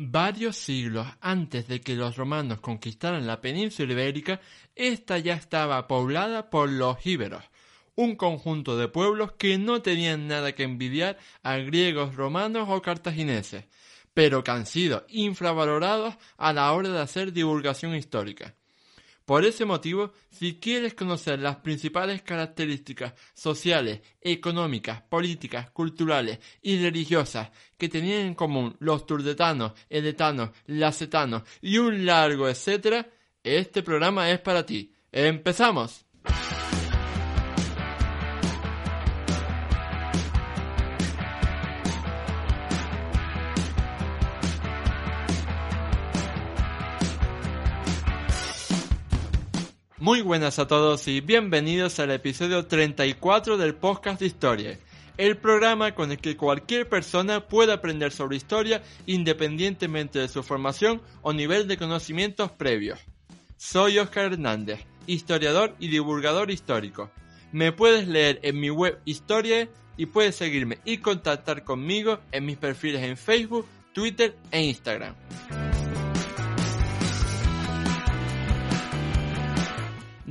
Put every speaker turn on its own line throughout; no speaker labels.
Varios siglos antes de que los romanos conquistaran la península ibérica, esta ya estaba poblada por los íberos, un conjunto de pueblos que no tenían nada que envidiar a griegos, romanos o cartagineses, pero que han sido infravalorados a la hora de hacer divulgación histórica. Por ese motivo, si quieres conocer las principales características sociales, económicas, políticas, culturales y religiosas que tenían en común los turdetanos, edetanos, lacetanos y un largo etcétera, este programa es para ti. ¡Empezamos! Muy buenas a todos y bienvenidos al episodio 34 del podcast de historia, el programa con el que cualquier persona puede aprender sobre historia independientemente de su formación o nivel de conocimientos previos. Soy Oscar Hernández, historiador y divulgador histórico. Me puedes leer en mi web Historia y puedes seguirme y contactar conmigo en mis perfiles en Facebook, Twitter e Instagram.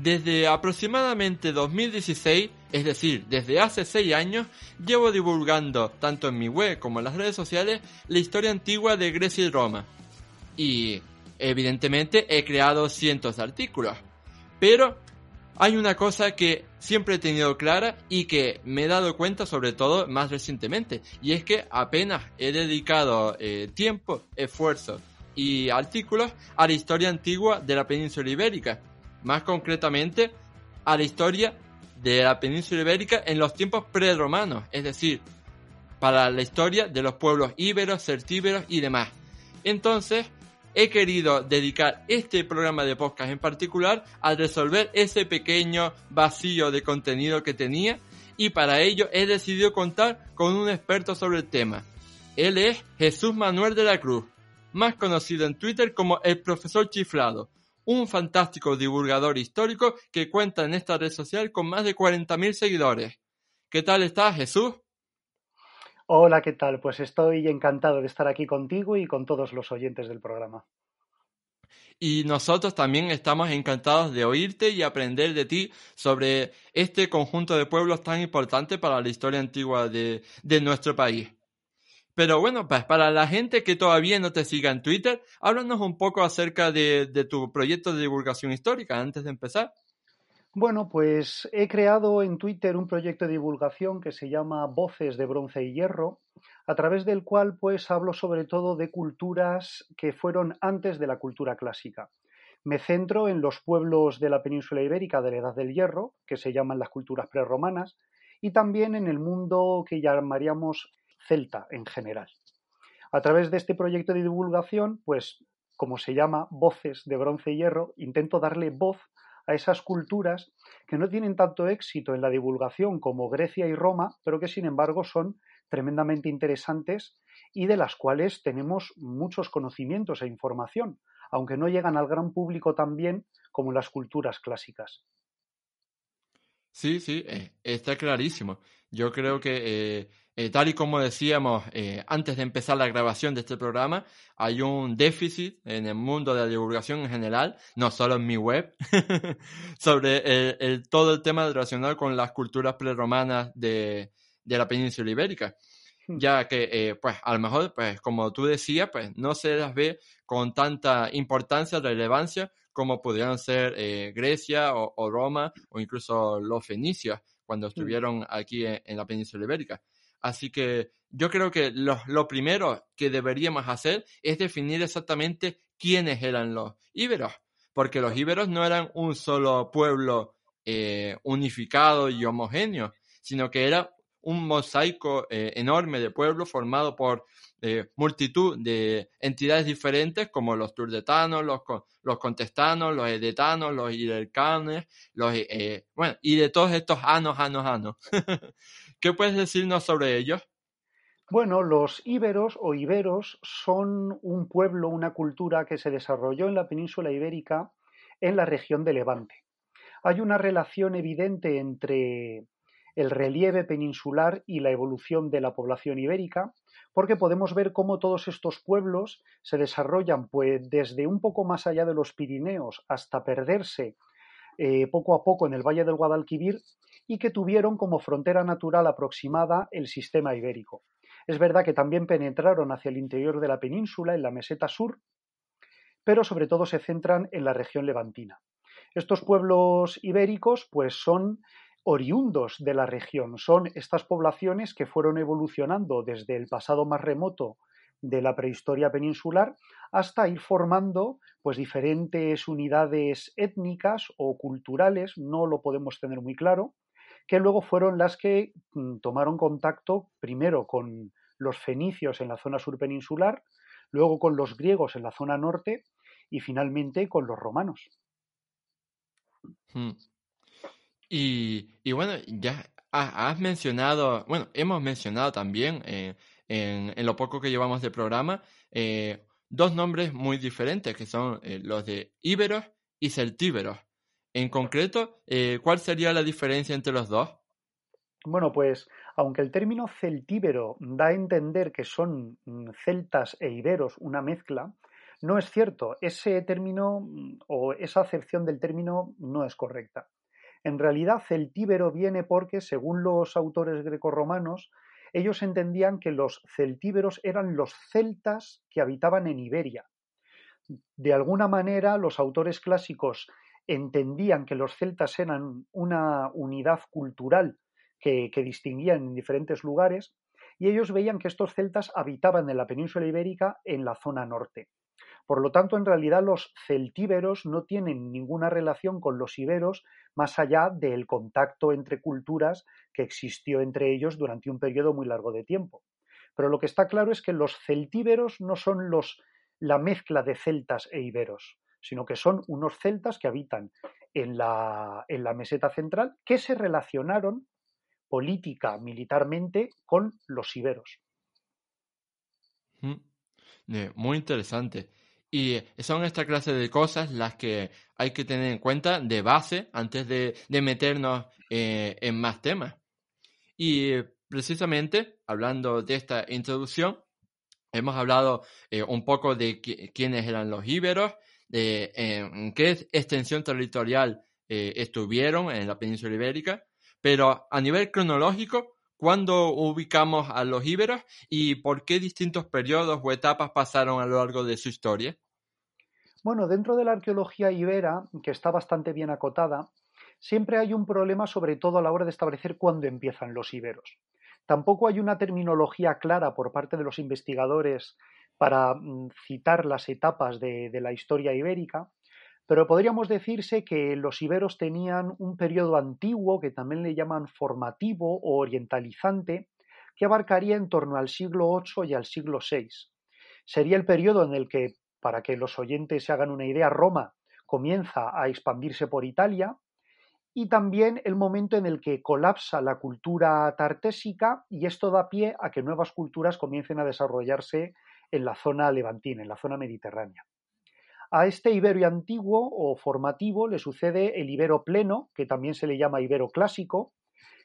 Desde aproximadamente 2016, es decir, desde hace 6 años, llevo divulgando, tanto en mi web como en las redes sociales, la historia antigua de Grecia y Roma. Y, evidentemente, he creado cientos de artículos. Pero hay una cosa que siempre he tenido clara y que me he dado cuenta sobre todo más recientemente, y es que apenas he dedicado eh, tiempo, esfuerzo y artículos a la historia antigua de la península ibérica más concretamente a la historia de la península ibérica en los tiempos preromanos, es decir, para la historia de los pueblos íberos, celtíberos y demás. Entonces, he querido dedicar este programa de podcast en particular a resolver ese pequeño vacío de contenido que tenía y para ello he decidido contar con un experto sobre el tema. Él es Jesús Manuel de la Cruz, más conocido en Twitter como el profesor chiflado, un fantástico divulgador histórico que cuenta en esta red social con más de 40.000 seguidores. ¿Qué tal estás, Jesús?
Hola, ¿qué tal? Pues estoy encantado de estar aquí contigo y con todos los oyentes del programa.
Y nosotros también estamos encantados de oírte y aprender de ti sobre este conjunto de pueblos tan importante para la historia antigua de, de nuestro país. Pero bueno, pues para la gente que todavía no te siga en Twitter, háblanos un poco acerca de, tu proyecto de divulgación histórica antes de empezar.
Bueno, pues he creado en Twitter un proyecto de divulgación que se llama Voces de Bronce y Hierro, a través del cual pues hablo sobre todo de culturas que fueron antes de la cultura clásica. Me centro en los pueblos de la península ibérica de la Edad del Hierro, que se llaman las culturas prerromanas, y también en el mundo que llamaríamos celta en general. A través de este proyecto de divulgación, pues como se llama Voces de Bronce y Hierro, intento darle voz a esas culturas que no tienen tanto éxito en la divulgación como Grecia y Roma, pero que sin embargo son tremendamente interesantes y de las cuales tenemos muchos conocimientos e información, aunque no llegan al gran público tan bien como las culturas clásicas.
Sí, sí, eh, está clarísimo. Yo creo que eh, eh, tal y como decíamos eh, antes de empezar la grabación de este programa, hay un déficit en el mundo de la divulgación en general, no solo en mi web, sobre el, todo el tema relacionado con las culturas preromanas de, de la península ibérica hmm. ya que eh, pues a lo mejor pues como tú decías pues no se las ve con tanta importancia relevancia como pudieran ser Grecia o, Roma o incluso los fenicios cuando hmm. estuvieron aquí en la península ibérica Así que yo creo que lo, primero que deberíamos hacer es definir exactamente quiénes eran los íberos, porque los íberos no eran un solo pueblo eh, unificado y homogéneo, sino que era un mosaico eh, enorme de pueblos formado por eh, multitud de entidades diferentes como los turdetanos, los, los contestanos, los edetanos, los ilercanes, los, bueno, y de todos estos anos, anos, anos. ¿Qué puedes decirnos sobre ellos?
Bueno, los íberos o iberos son un pueblo, una cultura que se desarrolló en la península ibérica en la región de Levante. Hay una relación evidente entre, el relieve peninsular y la evolución de la población ibérica, porque podemos ver cómo todos estos pueblos se desarrollan pues, desde un poco más allá de los Pirineos hasta perderse eh, poco a poco en el Valle del Guadalquivir y que tuvieron como frontera natural aproximada el sistema ibérico. Es verdad que también penetraron hacia el interior de la península, en la meseta sur, pero sobre todo se centran en la región levantina. Estos pueblos ibéricos pues son oriundos de la región, son estas poblaciones que fueron evolucionando desde el pasado más remoto de la prehistoria peninsular hasta ir formando pues diferentes unidades étnicas o culturales, no lo podemos tener muy claro, que luego fueron las que mm, tomaron contacto primero con los fenicios en la zona sur peninsular, luego con los griegos en la zona norte y finalmente con los romanos.
Hmm. Y, bueno, ya has mencionado, bueno, hemos mencionado también eh, en, lo poco que llevamos de programa eh, dos nombres muy diferentes, que son eh, los de íberos y celtíberos. En concreto, ¿cuál sería la diferencia entre los dos?
Bueno, pues aunque el término celtíbero da a entender que son mm, celtas e iberos una mezcla, no es cierto. Ese término mm, o esa acepción del término no es correcta. En realidad, celtíbero viene porque, según los autores grecorromanos, ellos entendían que los celtíberos eran los celtas que habitaban en Iberia. De alguna manera, los autores clásicos entendían que los celtas eran una unidad cultural que distinguían en diferentes lugares y ellos veían que estos celtas habitaban en la península ibérica en la zona norte. Por lo tanto, en realidad los celtíberos no tienen ninguna relación con los iberos más allá del contacto entre culturas que existió entre ellos durante un periodo muy largo de tiempo. Pero lo que está claro es que los celtíberos no son los, la mezcla de celtas e iberos, sino que son unos celtas que habitan en la, en la meseta central que se relacionaron política, militarmente, con los iberos.
Mm. Eh, muy interesante. Y son esta clase de cosas las que hay que tener en cuenta de base antes de, meternos eh, en más temas. Y precisamente, hablando de esta introducción, hemos hablado eh, un poco de quiénes eran los íberos, de qué extensión territorial eh, estuvieron en la península ibérica, pero a nivel cronológico, ¿Cuándo ubicamos a los íberos y por qué distintos periodos o etapas pasaron a lo largo de su historia?
Bueno, dentro de la arqueología ibera, que está bastante bien acotada, siempre hay un problema sobre todo a la hora de establecer cuándo empiezan los íberos. Tampoco hay una terminología clara por parte de los investigadores para mm, citar las etapas de, de la historia ibérica, pero podríamos decirse que los iberos tenían un periodo antiguo que también le llaman formativo o orientalizante, que abarcaría en torno al siglo VIII y al siglo VI. Sería el periodo en el que, para que los oyentes se hagan una idea, Roma comienza a expandirse por Italia y también el momento en el que colapsa la cultura tartésica y esto da pie a que nuevas culturas comiencen a desarrollarse en la zona levantina, en la zona mediterránea. A este ibero antiguo o formativo le sucede el ibero pleno, que también se le llama ibero clásico,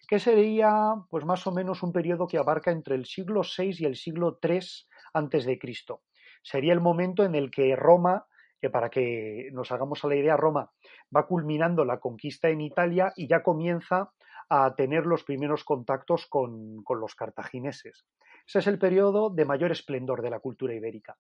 que sería pues más o menos un periodo que abarca entre el siglo VI y el siglo III antes de Cristo. Sería el momento en el que Roma, que para que nos hagamos a la idea, Roma va culminando la conquista en Italia y ya comienza a tener los primeros contactos con, con los cartagineses. Ese es el periodo de mayor esplendor de la cultura ibérica.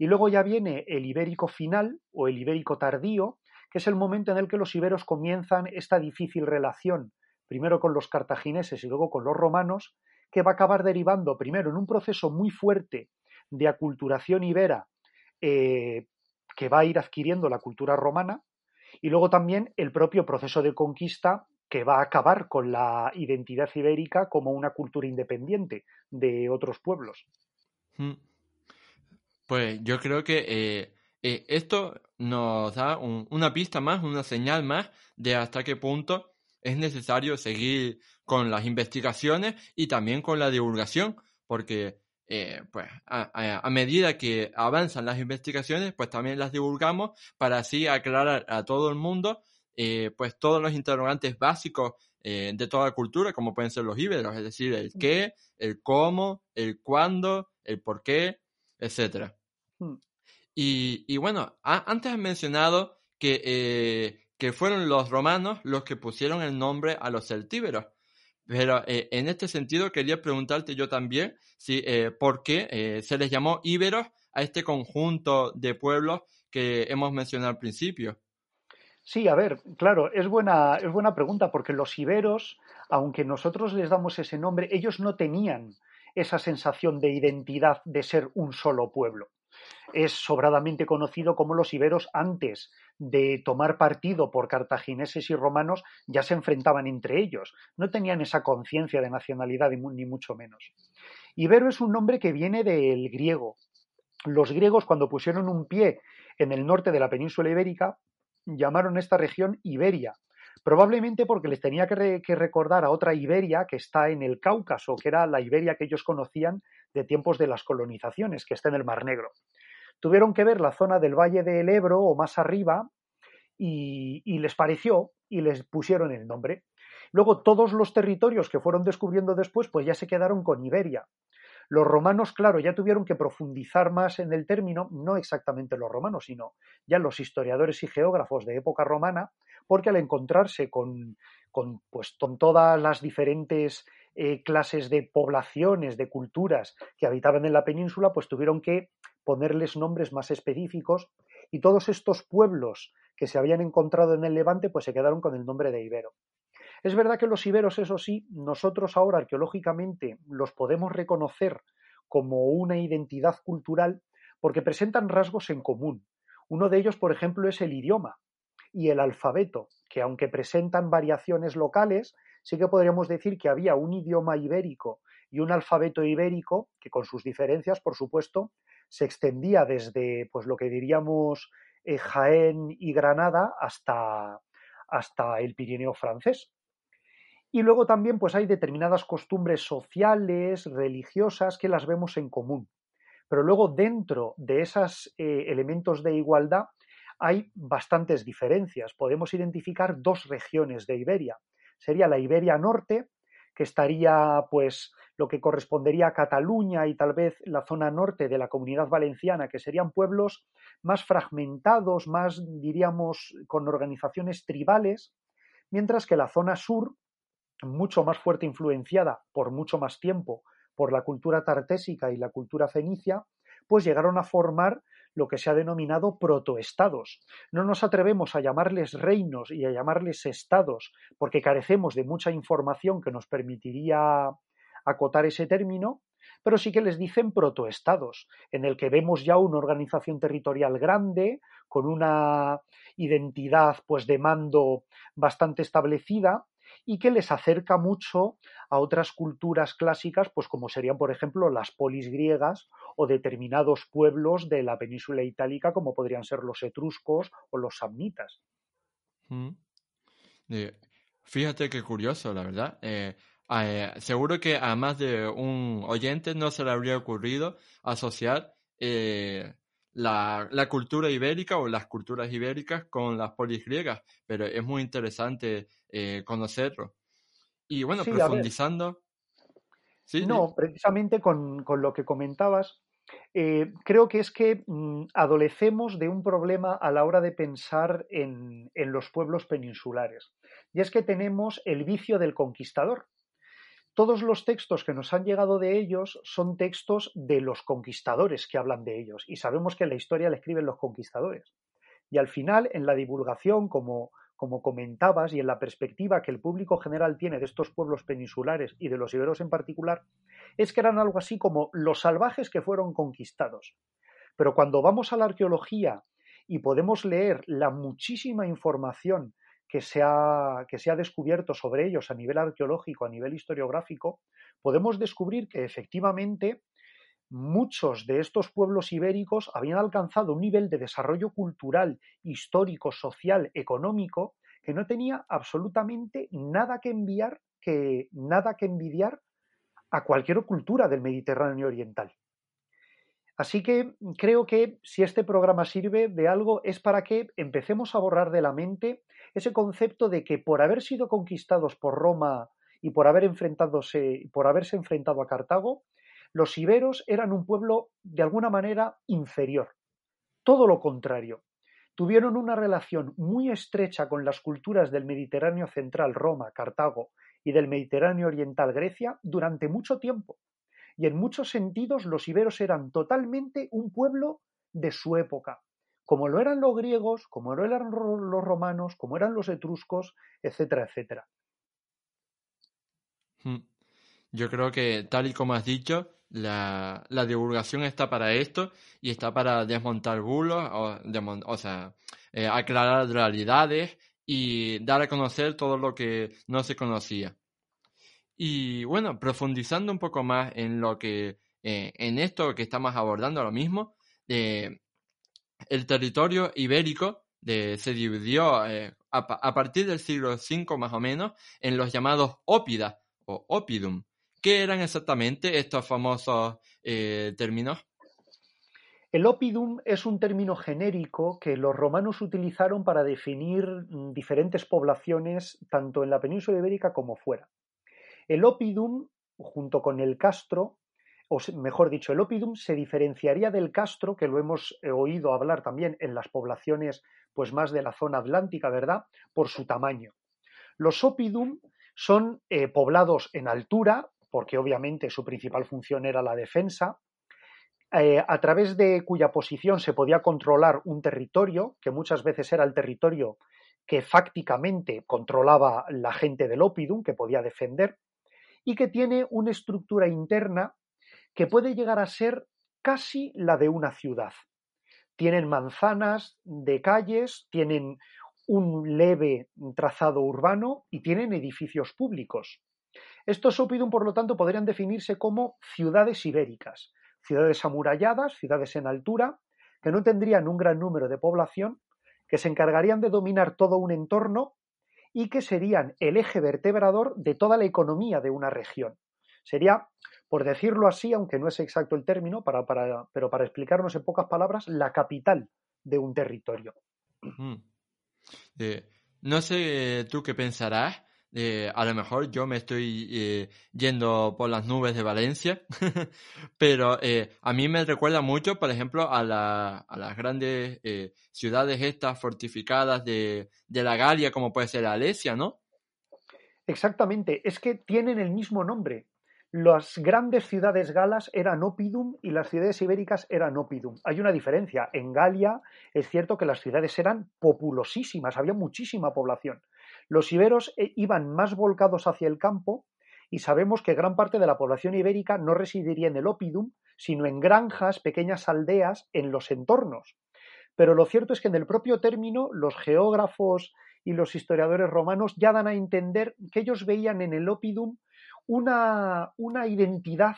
Y luego ya viene el ibérico final o el ibérico tardío, que es el momento en el que los iberos comienzan esta difícil relación, primero con los cartagineses y luego con los romanos, que va a acabar derivando primero en un proceso muy fuerte de aculturación ibera eh, que va a ir adquiriendo la cultura romana, y luego también el propio proceso de conquista que va a acabar con la identidad ibérica como una cultura independiente de otros pueblos.
Hmm. Pues yo creo que eh, eh, esto nos da una pista más, una señal más de hasta qué punto es necesario seguir con las investigaciones y también con la divulgación, porque eh, pues a, medida que avanzan las investigaciones, pues también las divulgamos para así aclarar a todo el mundo eh, pues todos los interrogantes básicos eh, de toda cultura, como pueden ser los íberos, es decir, el qué, el cómo, el cuándo, el por qué, etc. Hmm. Y, bueno, antes has mencionado que, eh, que fueron los romanos los que pusieron el nombre a los celtíberos. Pero en este sentido quería preguntarte yo también si, por qué se les llamó íberos a este conjunto de pueblos que hemos mencionado al principio.
Sí, a ver, claro, es buena, es buena pregunta porque los iberos, aunque nosotros les damos ese nombre, ellos no tenían esa sensación de identidad de ser un solo pueblo. Es sobradamente conocido como los iberos antes de tomar partido por cartagineses y romanos ya se enfrentaban entre ellos. No tenían esa conciencia de nacionalidad ni mucho menos. Ibero es un nombre que viene del griego. Los griegos cuando pusieron un pie en el norte de la península ibérica llamaron esta región Iberia, probablemente porque les tenía que, recordar a otra Iberia que está en el Cáucaso, que era la Iberia que ellos conocían de tiempos de las colonizaciones, que está en el Mar Negro. Tuvieron que ver la zona del Valle del Ebro o más arriba y, y les pareció y les pusieron el nombre. Luego todos los territorios que fueron descubriendo después, pues ya se quedaron con Iberia. Los romanos, claro, ya tuvieron que profundizar más en el término, no exactamente los romanos, sino ya los historiadores y geógrafos de época romana, porque al encontrarse con, pues, con todas las diferentes eh, clases de poblaciones, de culturas que habitaban en la península, pues tuvieron que ponerles nombres más específicos y todos estos pueblos que se habían encontrado en el Levante, pues se quedaron con el nombre de Ibero. Es verdad que los iberos, eso sí, nosotros ahora arqueológicamente los podemos reconocer como una identidad cultural porque presentan rasgos en común. Uno de ellos, por ejemplo, es el idioma y el alfabeto, que aunque presentan variaciones locales, sí que podríamos decir que había un idioma ibérico y un alfabeto ibérico que con sus diferencias, por supuesto, se extendía desde pues lo que diríamos eh, Jaén y Granada hasta, hasta el Pirineo francés. Y luego también pues hay determinadas costumbres sociales, religiosas, que las vemos en común. Pero luego dentro de esos eh, elementos de igualdad hay bastantes diferencias. Podemos identificar dos regiones de Iberia. Sería la Iberia Norte, que estaría pues lo que correspondería a Cataluña y tal vez la zona norte de la comunidad valenciana, que serían pueblos más fragmentados, más diríamos con organizaciones tribales, mientras que la zona sur mucho más fuerte influenciada por mucho más tiempo por la cultura tartésica y la cultura fenicia, pues llegaron a formar lo que se ha denominado protoestados. No nos atrevemos a llamarles reinos y a llamarles estados porque carecemos de mucha información que nos permitiría acotar ese término, pero sí que les dicen protoestados, en el que vemos ya una organización territorial grande, con una identidad pues de mando bastante establecida y que les acerca mucho a otras culturas clásicas, pues como serían, por ejemplo, las polis griegas o determinados pueblos de la península itálica, como podrían ser los etruscos o los samnitas.
Mm. fíjate qué curioso, la verdad. Eh, eh, seguro que a más de un oyente no se le habría ocurrido asociar eh, la, la, cultura ibérica o las culturas ibéricas con las polis griegas, pero es muy interesante eh, conocerlo. Y bueno, profundizando.
¿Sí? No, precisamente con, lo que comentabas, eh, creo que es que mm, adolecemos de un problema a la hora de pensar en, en los pueblos peninsulares. Y es que tenemos el vicio del conquistador. Todos los textos que nos han llegado de ellos son textos de los conquistadores que hablan de ellos. Y sabemos que la historia la escriben los conquistadores. Y al final, en la divulgación, como como comentabas, y en la perspectiva que el público general tiene de estos pueblos peninsulares y de los iberos en particular, es que eran algo así como los salvajes que fueron conquistados. Pero cuando vamos a la arqueología y podemos leer la muchísima información que se, ha, que se ha descubierto sobre ellos a nivel arqueológico, a nivel historiográfico, podemos descubrir que efectivamente muchos de estos pueblos ibéricos habían alcanzado un nivel de desarrollo cultural, histórico, social, económico, que no tenía absolutamente nada que que, nada que envidiar a cualquier cultura del Mediterráneo oriental. Así que creo que si este programa sirve de algo es para que empecemos a borrar de la mente ese concepto de que por haber sido conquistados por Roma y por haber por haberse enfrentado a Cartago, los iberos eran un pueblo de alguna manera inferior. Todo lo contrario. Tuvieron una relación muy estrecha con las culturas del Mediterráneo central, Roma, Cartago, y del Mediterráneo oriental, Grecia, durante mucho tiempo. Y en muchos sentidos los iberos eran totalmente un pueblo de su época, como lo eran los griegos, como lo eran los romanos, como eran los etruscos, etcétera, etcétera.
Hmm. Yo creo que, tal y como has dicho, la, divulgación está para esto y está para desmontar bulos, o, sea, eh, aclarar realidades y dar a conocer todo lo que no se conocía. Y bueno, profundizando un poco más en lo que, eh, en esto que estamos abordando ahora mismo, eh, el territorio ibérico se dividió a, partir del siglo V más o menos en los llamados ópidas o opidum, ¿Qué eran exactamente estos famosos eh, términos?
El opidum es un término genérico que los romanos utilizaron para definir mm, diferentes poblaciones tanto en la península ibérica como fuera. El opidum, junto con el castro, o mejor dicho, el opidum se diferenciaría del castro, que lo hemos eh, oído hablar también en las poblaciones pues más de la zona atlántica, ¿verdad? Por su tamaño. Los opidum son eh, poblados en altura, porque obviamente su principal función era la defensa, eh, a través de cuya posición se podía controlar un territorio, que muchas veces era el territorio que fácticamente controlaba la gente del Opidum, que podía defender, y que tiene una estructura interna que puede llegar a ser casi la de una ciudad. Tienen manzanas de calles, tienen un leve trazado urbano y tienen edificios públicos. Estos Opidum, por lo tanto, podrían definirse como ciudades ibéricas, ciudades amuralladas, ciudades en altura, que no tendrían un gran número de población, que se encargarían de dominar todo un entorno y que serían el eje vertebrador de toda la economía de una región. Sería, por decirlo así, aunque no es exacto el término, para, pero para explicarnos en pocas palabras, la capital de un territorio.
Mm. Eh, no sé tú qué pensarás, eh, a lo mejor yo me estoy eh, yendo por las nubes de Valencia, pero eh, a mí me recuerda mucho, por ejemplo, a, las grandes ciudades estas fortificadas de, de, la Galia, como puede ser Alesia, ¿no?
Exactamente, es que tienen el mismo nombre. Las grandes ciudades galas eran Opidum y las ciudades ibéricas eran Opidum. Hay una diferencia. En Galia es cierto que las ciudades eran populosísimas, había muchísima población. Los iberos eh, iban más volcados hacia el campo y sabemos que gran parte de la población ibérica no residiría en el Opidum, sino en granjas, pequeñas aldeas en los entornos. Pero lo cierto es que en el propio término los geógrafos y los historiadores romanos ya dan a entender que ellos veían en el Opidum una, una identidad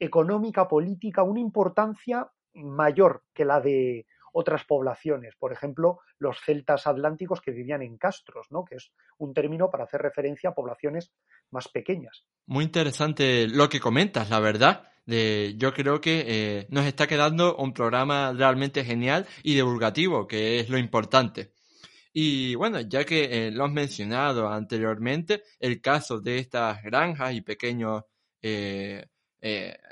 económica, política, una importancia mayor que la de otras poblaciones, por ejemplo, los celtas atlánticos que vivían en castros, ¿no? que es un término para hacer referencia a poblaciones más pequeñas.
Muy interesante lo que comentas, la verdad. yo creo que eh, nos está quedando un programa realmente genial y divulgativo, que es lo importante. Y bueno, ya que eh, lo has mencionado anteriormente, el caso de estas granjas y pequeños eh,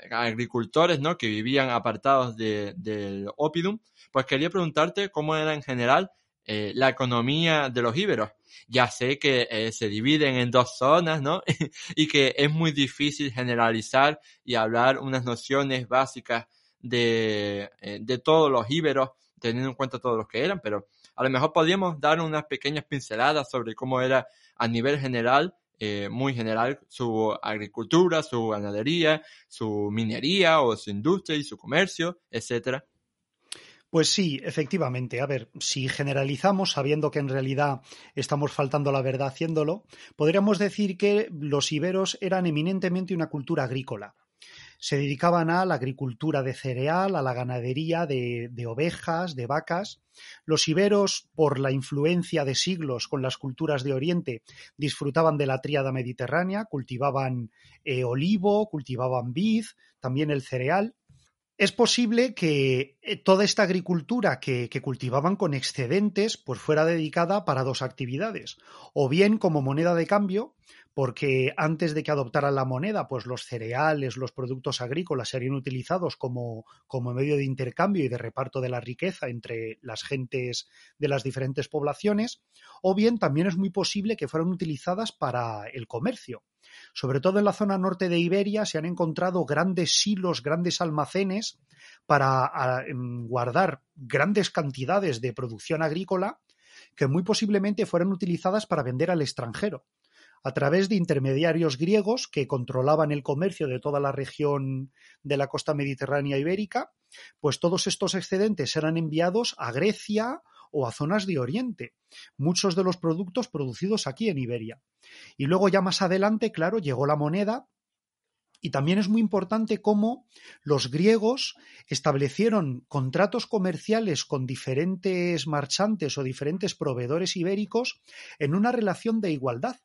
agricultores ¿no? que vivían apartados del opidum, pues quería preguntarte cómo era en general eh, la economía de los íberos. Ya sé que eh, se dividen en dos zonas, ¿no? y que es muy difícil generalizar y hablar unas nociones básicas de, eh, de todos los íberos, teniendo en cuenta todos los que eran, pero a lo mejor podríamos dar unas pequeñas pinceladas sobre cómo era a nivel general, muy general, su agricultura, su ganadería, su minería o su industria y su comercio, etcétera.
Pues sí, efectivamente. A ver, si generalizamos, sabiendo que en realidad estamos faltando la verdad haciéndolo, podríamos decir que los iberos eran eminentemente una cultura agrícola. Se dedicaban a la agricultura de cereal, a la ganadería de, ovejas, de vacas. Los iberos, por la influencia de siglos con las culturas de Oriente, disfrutaban de la tríada mediterránea, cultivaban eh, olivo, cultivaban vid, también el cereal es posible que eh, toda esta agricultura que, cultivaban con excedentes pues fuera dedicada para dos actividades, o bien como moneda de cambio, porque antes de que adoptaran la moneda, pues los cereales, los productos agrícolas serían utilizados como, como medio de intercambio y de reparto de la riqueza entre las gentes de las diferentes poblaciones, o bien también es muy posible que fueran utilizadas para el comercio. Sobre todo en la zona norte de Iberia se han encontrado grandes silos, grandes almacenes para em, guardar grandes cantidades de producción agrícola que muy posiblemente fueran utilizadas para vender al extranjero a través de intermediarios griegos que controlaban el comercio de toda la región de la costa mediterránea ibérica, pues todos estos excedentes eran enviados a Grecia o a zonas de Oriente, muchos de los productos producidos aquí en Iberia. Y luego ya más adelante, claro, llegó la moneda y también es muy importante cómo los griegos establecieron contratos comerciales con diferentes marchantes o diferentes proveedores ibéricos en una relación de igualdad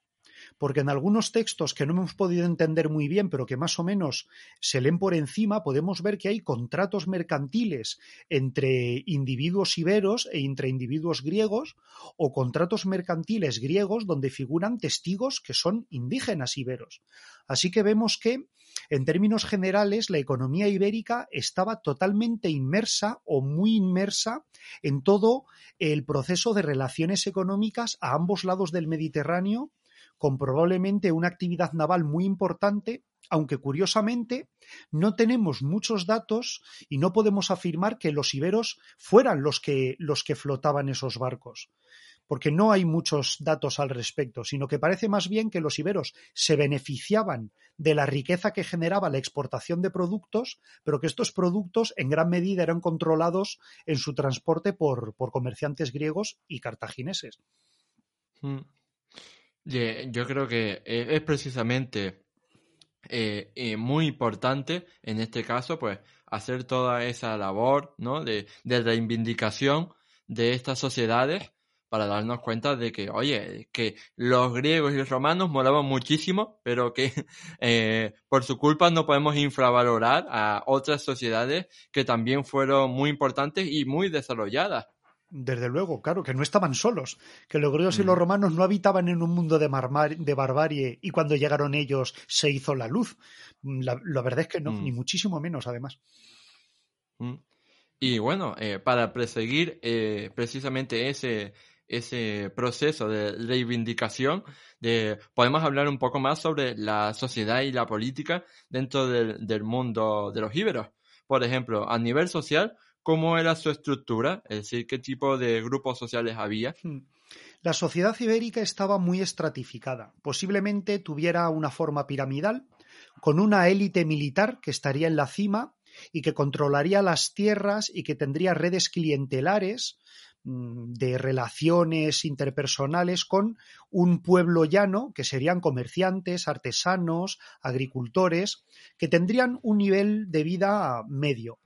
porque en algunos textos que no hemos podido entender muy bien, pero que más o menos se leen por encima, podemos ver que hay contratos mercantiles entre individuos iberos e entre individuos griegos, o contratos mercantiles griegos donde figuran testigos que son indígenas iberos. Así que vemos que en términos generales, la economía ibérica estaba totalmente inmersa o muy inmersa en todo el proceso de relaciones económicas a ambos lados del Mediterráneo con probablemente una actividad naval muy importante, aunque curiosamente no tenemos muchos datos y no podemos afirmar que los iberos fueran los que, los que flotaban esos barcos porque no hay muchos datos al respecto, sino que parece más bien que los iberos se beneficiaban de la riqueza que generaba la exportación de productos, pero que estos productos en gran medida eran controlados en su transporte por, por comerciantes griegos y cartagineses.
Yo creo que eh, es precisamente eh, eh, muy importante en este caso, pues, hacer toda esa labor. De, de reivindicación de estas sociedades para darnos cuenta de que, oye, que los griegos y los romanos molaban muchísimo, pero que por su culpa no podemos infravalorar a otras sociedades que también fueron muy importantes y muy desarrolladas.
Desde luego, claro, que no estaban solos, que los griegos y los mm. romanos no habitaban en un mundo de, de barbarie y cuando llegaron ellos se hizo la luz. Mm, la, verdad es que no, mm. ni muchísimo menos, además.
Y bueno, eh, para perseguir eh, precisamente ese, ese proceso de reivindicación, de, podemos hablar un poco más sobre la sociedad y la política dentro del, del mundo de los íberos. Por ejemplo, a nivel social, cómo era su estructura, es decir, qué tipo de grupos sociales había. Hmm.
La sociedad ibérica estaba muy estratificada. Posiblemente tuviera una forma piramidal, con una élite militar que estaría en la cima y que controlaría las tierras y que tendría redes clientelares mm, de relaciones interpersonales con un pueblo llano, que serían comerciantes, artesanos, agricultores, que tendrían un nivel de vida medio.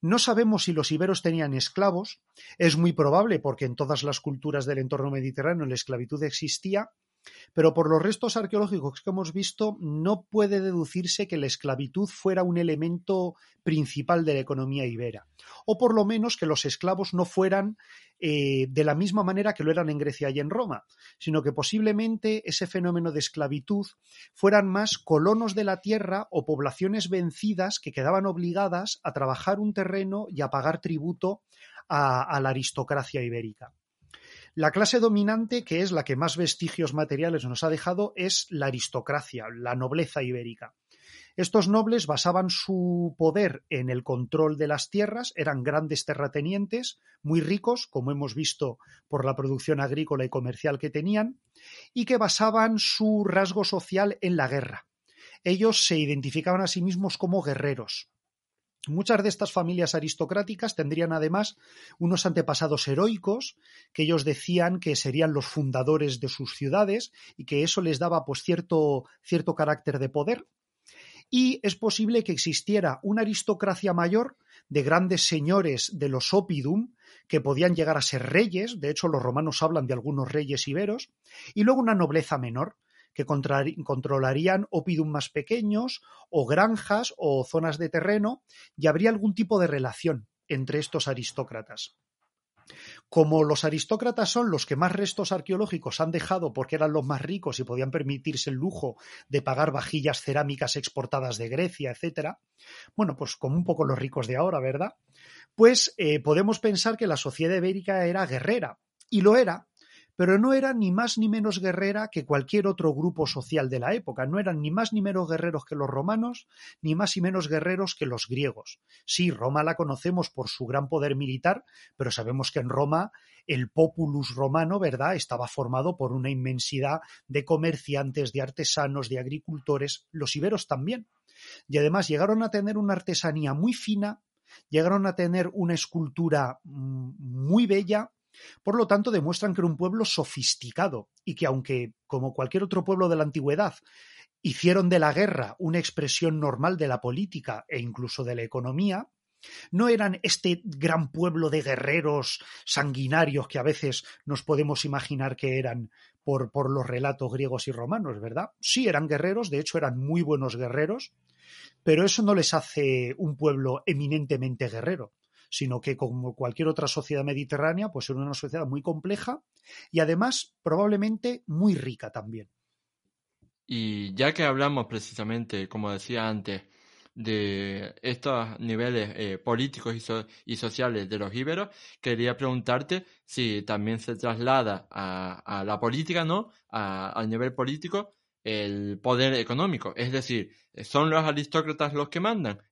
No sabemos si los iberos tenían esclavos, es muy probable porque en todas las culturas del entorno mediterráneo la esclavitud existía, pero por los restos arqueológicos que hemos visto no puede deducirse que la esclavitud fuera un elemento principal de la economía ibera, o por lo menos que los esclavos no fueran eh, de la misma manera que lo eran en Grecia y en Roma, sino que posiblemente ese fenómeno de esclavitud fueran más colonos de la tierra o poblaciones vencidas que quedaban obligadas a trabajar un terreno y a pagar tributo a la aristocracia ibérica. La clase dominante, que es la que más vestigios materiales nos ha dejado, es la aristocracia, la nobleza ibérica. Estos nobles basaban su poder en el control de las tierras, eran grandes terratenientes, muy ricos, como hemos visto por la producción agrícola y comercial que tenían, y que basaban su rasgo social en la guerra. Ellos se identificaban a sí mismos como guerreros. Muchas de estas familias aristocráticas tendrían además unos antepasados heroicos que ellos decían que serían los fundadores de sus ciudades y que eso les daba pues cierto, cierto carácter de poder. Y es posible que existiera una aristocracia mayor de grandes señores de los opidum que podían llegar a ser reyes, de hecho los romanos hablan de algunos reyes iberos, y luego una nobleza menor, que controlarían opidum más pequeños o granjas o zonas de terreno y habría algún tipo de relación entre estos aristócratas. Como los aristócratas son los que más restos arqueológicos han dejado porque eran los más ricos y podían permitirse el lujo de pagar vajillas cerámicas exportadas de Grecia, etcétera, bueno, pues como un poco los ricos de ahora, ¿verdad? Pues eh, podemos pensar que la sociedad ibérica era guerrera, y lo era, pero no era ni más ni menos guerrera que cualquier otro grupo social de la época. No eran ni más ni menos guerreros que los romanos, ni más y menos guerreros que los griegos. Sí, Roma la conocemos por su gran poder militar, pero sabemos que en Roma el populus romano, ¿verdad?, estaba formado por una inmensidad de comerciantes, de artesanos, de agricultores, los iberos también. Y además llegaron a tener una artesanía muy fina, llegaron a tener una escultura mm, muy bella, por lo tanto, demuestran que era un pueblo sofisticado y que aunque, como cualquier otro pueblo de la antigüedad, hicieron de la guerra una expresión normal de la política e incluso de la economía, no eran este gran pueblo de guerreros sanguinarios que a veces nos podemos imaginar que eran por, por, los relatos griegos y romanos, ¿verdad? Sí, eran guerreros, de hecho eran muy buenos guerreros, pero eso no les hace un pueblo eminentemente guerrero sino que como cualquier otra sociedad mediterránea, pues era una sociedad muy compleja y además probablemente muy rica también.
Y ya que hablamos precisamente, como decía antes, de estos niveles eh, políticos y, sociales de los íberos, quería preguntarte si también se traslada a, la política, ¿no? al nivel político, el poder económico. Es decir, ¿son los aristócratas los que mandan?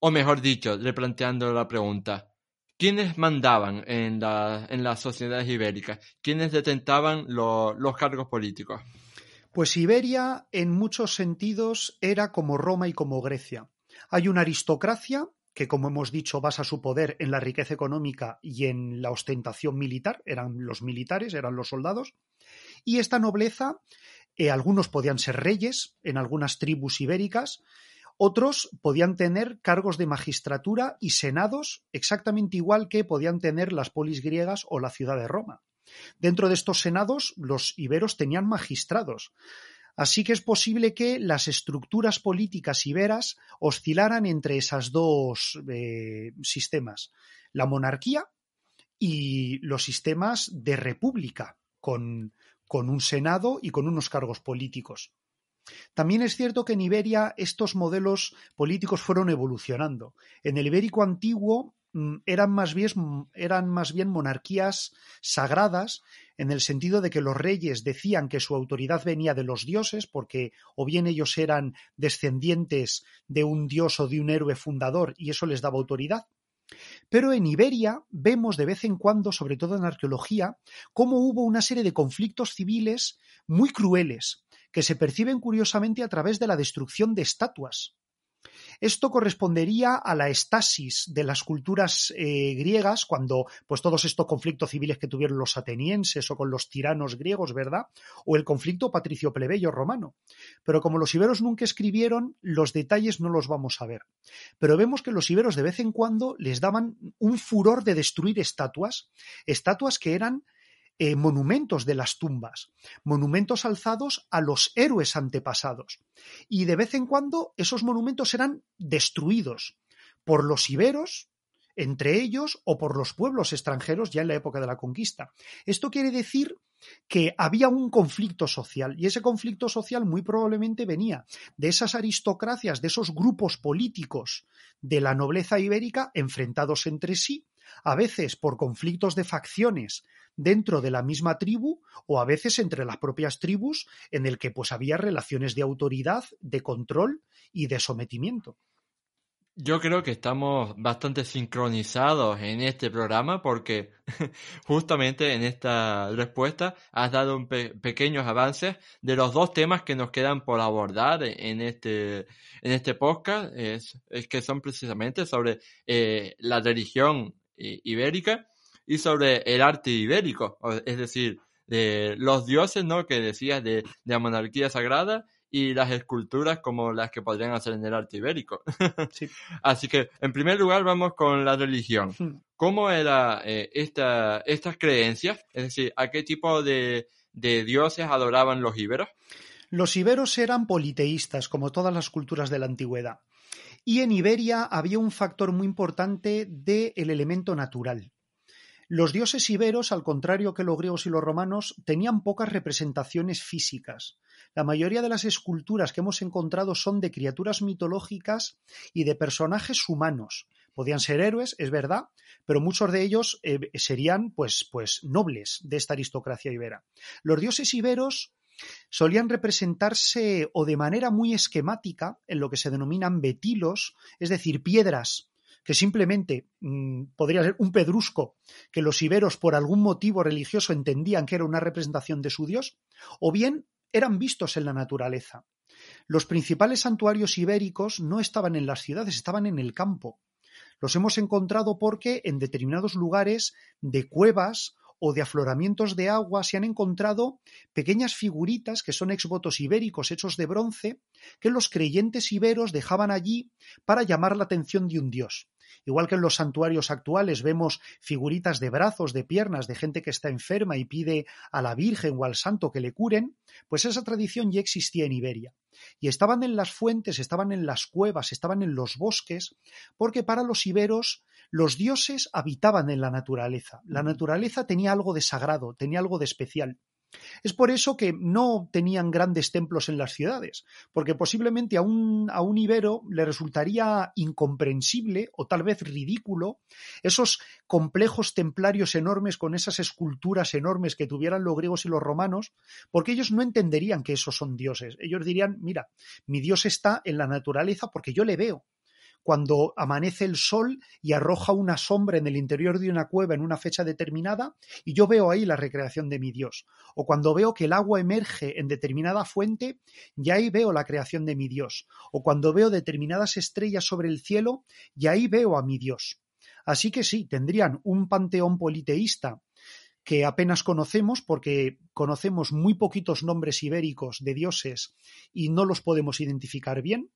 O mejor dicho, replanteando la pregunta, ¿quiénes mandaban en, en las sociedades ibéricas? ¿Quiénes detentaban los cargos políticos?
Pues Iberia, en muchos sentidos, era como Roma y como Grecia. Hay una aristocracia que, como hemos dicho, basa su poder en la riqueza económica y en la ostentación militar, eran los militares, eran los soldados, y esta nobleza, eh, algunos podían ser reyes en algunas tribus ibéricas, otros podían tener cargos de magistratura y senados exactamente igual que podían tener las polis griegas o la ciudad de Roma. Dentro de estos senados, los iberos tenían magistrados. Así que es posible que las estructuras políticas iberas oscilaran entre esos dos eh, sistemas, la monarquía y los sistemas de república, con un senado y con unos cargos políticos. También es cierto que en Iberia estos modelos políticos fueron evolucionando. En el ibérico antiguo mm, eran más, bien, eran más bien monarquías sagradas en el sentido de que los reyes decían que su autoridad venía de los dioses porque o bien ellos eran descendientes de un dios o de un héroe fundador y eso les daba autoridad. Pero en Iberia vemos de vez en cuando, sobre todo en arqueología, cómo hubo una serie de conflictos civiles muy crueles, que se perciben curiosamente a través de la destrucción de estatuas. Esto correspondería a la estasis de las culturas eh, griegas cuando pues todos estos conflictos civiles que tuvieron los atenienses o con los tiranos griegos, ¿verdad? O el conflicto patricio plebeyo romano. Pero como los iberos nunca escribieron, los detalles no los vamos a ver. Pero vemos que los iberos de vez en cuando les daban un furor de destruir estatuas, estatuas que eran eh, monumentos de las tumbas, monumentos alzados a los héroes antepasados. Y de vez en cuando esos monumentos eran destruidos por los iberos, entre ellos, o por los pueblos extranjeros ya en la época de la conquista. Esto quiere decir que había un conflicto social y ese conflicto social muy probablemente venía de esas aristocracias, de esos grupos políticos de la nobleza ibérica enfrentados entre sí, a veces por conflictos de facciones dentro de la misma tribu o a veces entre las propias tribus en el que pues había relaciones de autoridad, de control y de sometimiento.
Yo creo que estamos bastante sincronizados en este programa porque justamente en esta respuesta has dado pequeños avances de los dos temas que nos quedan por abordar en este, en este podcast, es, que son precisamente sobre eh, la religión ibérica y sobre el arte ibérico, es decir, de los dioses, ¿no? Que decías de, la monarquía sagrada y las esculturas como las que podrían hacer en el arte ibérico. Así que, en primer lugar, vamos con la religión. Hmm. ¿Cómo eran eh, esta, estas creencias? Es decir, ¿a qué tipo de, de dioses adoraban los íberos?
Los iberos eran politeístas, como todas las culturas de la antigüedad. Y en Iberia había un factor muy importante del elemento natural. Los dioses iberos, al contrario que los griegos y los romanos, tenían pocas representaciones físicas. La mayoría de las esculturas que hemos encontrado son de criaturas mitológicas y de personajes humanos. Podían ser héroes, es verdad, pero muchos de ellos eh, serían pues, pues nobles de esta aristocracia ibera. Los dioses iberos solían representarse o de manera muy esquemática en lo que se denominan betilos, es decir, piedras que simplemente mm, podría ser un pedrusco que los iberos por algún motivo religioso entendían que era una representación de su dios, o bien eran vistos en la naturaleza. Los principales santuarios ibéricos no estaban en las ciudades, estaban en el campo. Los hemos encontrado porque en determinados lugares de cuevas o de afloramientos de agua se han encontrado pequeñas figuritas que son exvotos ibéricos hechos de bronce que los creyentes iberos dejaban allí para llamar la atención de un dios. Igual que en los santuarios actuales vemos figuritas de brazos, de piernas, de gente que está enferma y pide a la Virgen o al Santo que le curen, pues esa tradición ya existía en Iberia. Y estaban en las fuentes, estaban en las cuevas, estaban en los bosques, porque para los iberos los dioses habitaban en la naturaleza. La naturaleza tenía algo de sagrado, tenía algo de especial. Es por eso que no tenían grandes templos en las ciudades, porque posiblemente a un, a un, ibero le resultaría incomprensible o tal vez ridículo esos complejos templarios enormes con esas esculturas enormes que tuvieran los griegos y los romanos, porque ellos no entenderían que esos son dioses. Ellos dirían, mira, mi dios está en la naturaleza porque yo le veo, cuando amanece el sol y arroja una sombra en el interior de una cueva en una fecha determinada y yo veo ahí la recreación de mi Dios. O cuando veo que el agua emerge en determinada fuente y ahí veo la creación de mi Dios. O cuando veo determinadas estrellas sobre el cielo y ahí veo a mi Dios. Así que sí, tendrían un panteón politeísta que apenas conocemos porque conocemos muy poquitos nombres ibéricos de dioses y no los podemos identificar bien,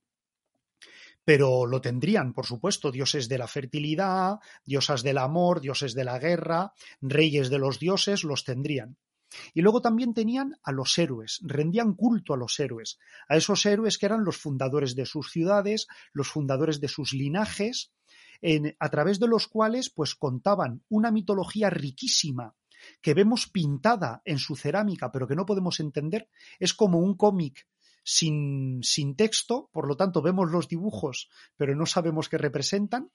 pero lo tendrían, por supuesto, dioses de la fertilidad, diosas del amor, dioses de la guerra, reyes de los dioses, los tendrían. Y luego también tenían a los héroes, rendían culto a los héroes, a esos héroes que eran los fundadores de sus ciudades, los fundadores de sus linajes, a través de los cuales pues contaban una mitología riquísima que vemos pintada en su cerámica, pero que no podemos entender, es como un cómic sin, texto, por lo tanto vemos los dibujos, pero no sabemos qué representan.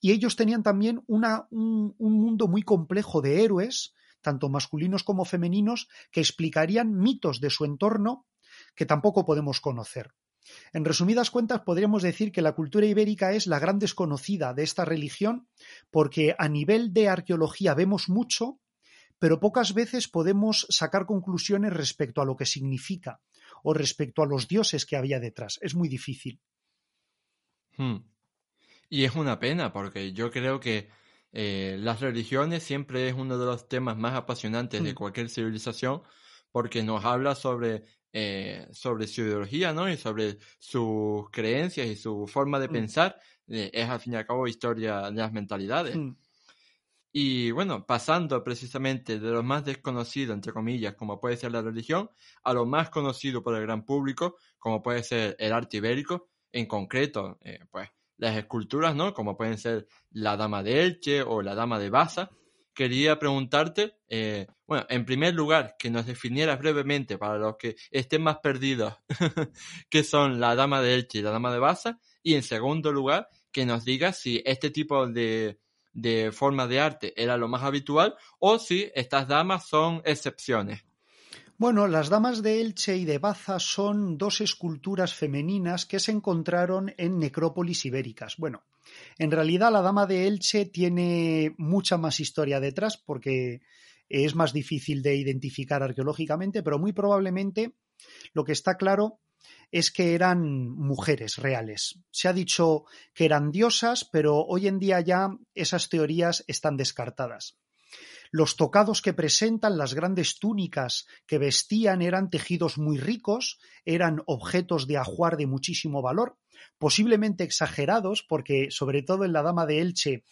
Y ellos tenían también un, un mundo muy complejo de héroes, tanto masculinos como femeninos, que explicarían mitos de su entorno que tampoco podemos conocer. En resumidas cuentas, podríamos decir que la cultura ibérica es la gran desconocida de esta religión, porque a nivel de arqueología vemos mucho, pero pocas veces podemos sacar conclusiones respecto a lo que significa o respecto a los dioses que había detrás. Es muy difícil.
Hmm. Y es una pena, porque yo creo que eh, las religiones siempre es uno de los temas más apasionantes de hmm. cualquier civilización, porque nos habla sobre, eh, sobre su ideología, ¿no? Y sobre sus creencias y su forma de hmm. pensar. Eh, es al fin y al cabo historia de las mentalidades. Y bueno, pasando precisamente de lo más desconocido, entre comillas, como puede ser la religión, a lo más conocido por el gran público, como puede ser el arte ibérico, en concreto, eh, pues las esculturas, ¿no? Como pueden ser la Dama de Elche o la Dama de Baza. Quería preguntarte, eh, bueno, en primer lugar, que nos definieras brevemente para los que estén más perdidos, qué son la Dama de Elche y la Dama de Baza, y en segundo lugar, que nos digas si este tipo de de forma de arte era lo más habitual o si estas damas son excepciones.
Bueno, las damas de Elche y de Baza son dos esculturas femeninas que se encontraron en necrópolis ibéricas. Bueno, en realidad la dama de Elche tiene mucha más historia detrás porque es más difícil de identificar arqueológicamente, pero muy probablemente lo que está claro es que eran mujeres reales. Se ha dicho que eran diosas, pero hoy en día ya esas teorías están descartadas. Los tocados que presentan, las grandes túnicas que vestían eran tejidos muy ricos, eran objetos de ajuar de muchísimo valor, posiblemente exagerados, porque sobre todo en la Dama de Elche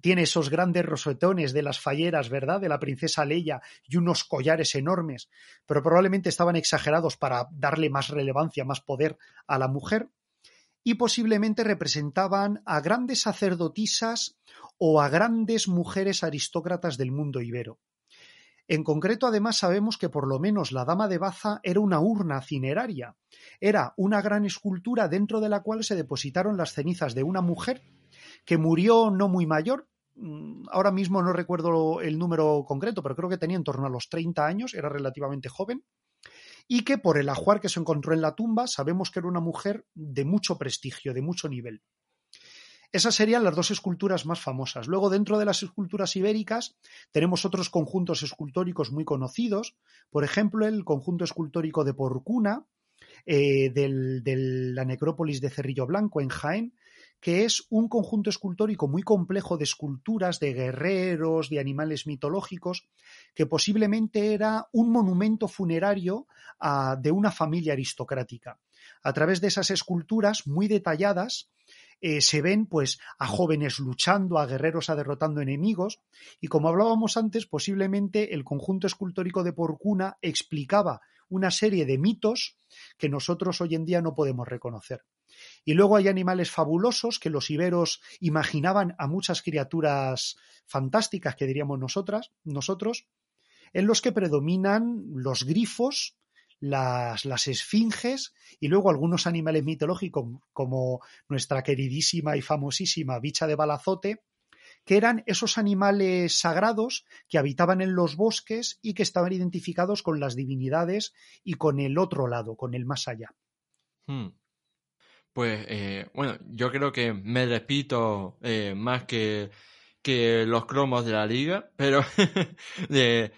tiene esos grandes rosetones de las falleras, ¿verdad? De la princesa Leia y unos collares enormes, pero probablemente estaban exagerados para darle más relevancia, más poder a la mujer y posiblemente representaban a grandes sacerdotisas o a grandes mujeres aristócratas del mundo ibero. En concreto, además, sabemos que por lo menos la Dama de Baza era una urna cineraria. Era una gran escultura dentro de la cual se depositaron las cenizas de una mujer que murió no muy mayor. Mm, ahora mismo no recuerdo el número concreto, pero creo que tenía en torno a los 30 años, era relativamente joven. Y que por el ajuar que se encontró en la tumba sabemos que era una mujer de mucho prestigio, de mucho nivel. Esas serían las dos esculturas más famosas. Luego, dentro de las esculturas ibéricas, tenemos otros conjuntos escultóricos muy conocidos. Por ejemplo, el conjunto escultórico de Porcuna, eh, de la necrópolis de Cerrillo Blanco en Jaén, que es un conjunto escultórico muy complejo de esculturas de guerreros, de animales mitológicos, que posiblemente era un monumento funerario de una familia aristocrática. A través de esas esculturas muy detalladas, eh, se ven pues a jóvenes luchando, a guerreros a derrotando enemigos y como hablábamos antes, posiblemente el conjunto escultórico de Porcuna explicaba una serie de mitos que nosotros hoy en día no podemos reconocer. Y luego hay animales fabulosos que los iberos imaginaban a muchas criaturas fantásticas que diríamos nosotras, nosotros, en los que predominan los grifos, las, las esfinges y luego algunos animales mitológicos como nuestra queridísima y famosísima bicha de balazote, que eran esos animales sagrados que habitaban en los bosques y que estaban identificados con las divinidades y con el otro lado, con el más allá.
Hmm. Pues eh, bueno, yo creo que me repito eh, más que que los cromos de la liga, pero